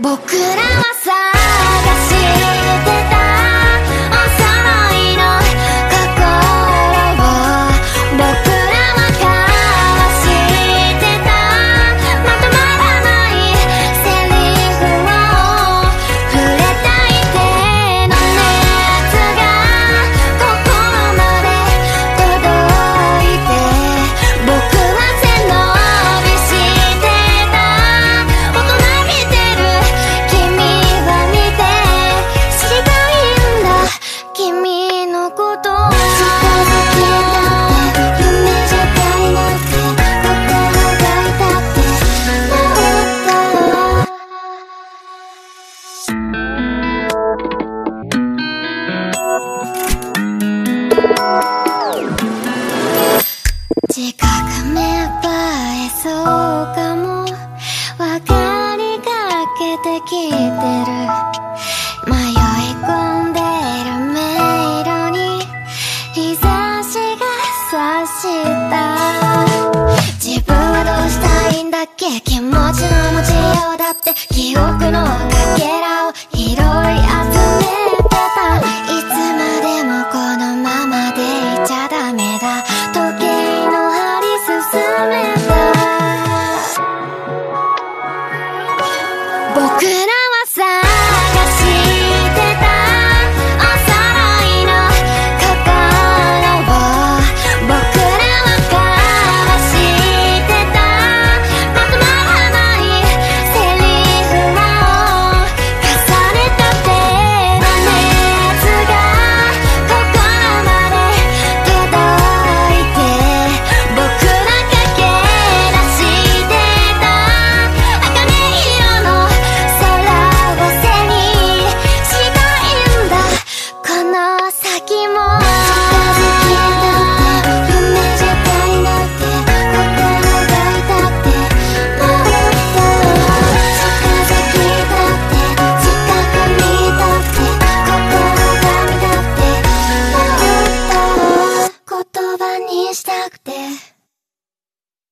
僕らはさ。近くめばえそうかも。わかりかけてきてる。迷い込んでる迷路に。日差しが差した。自分はどうしたいんだっけ？気持ちの持ちようだって。記憶の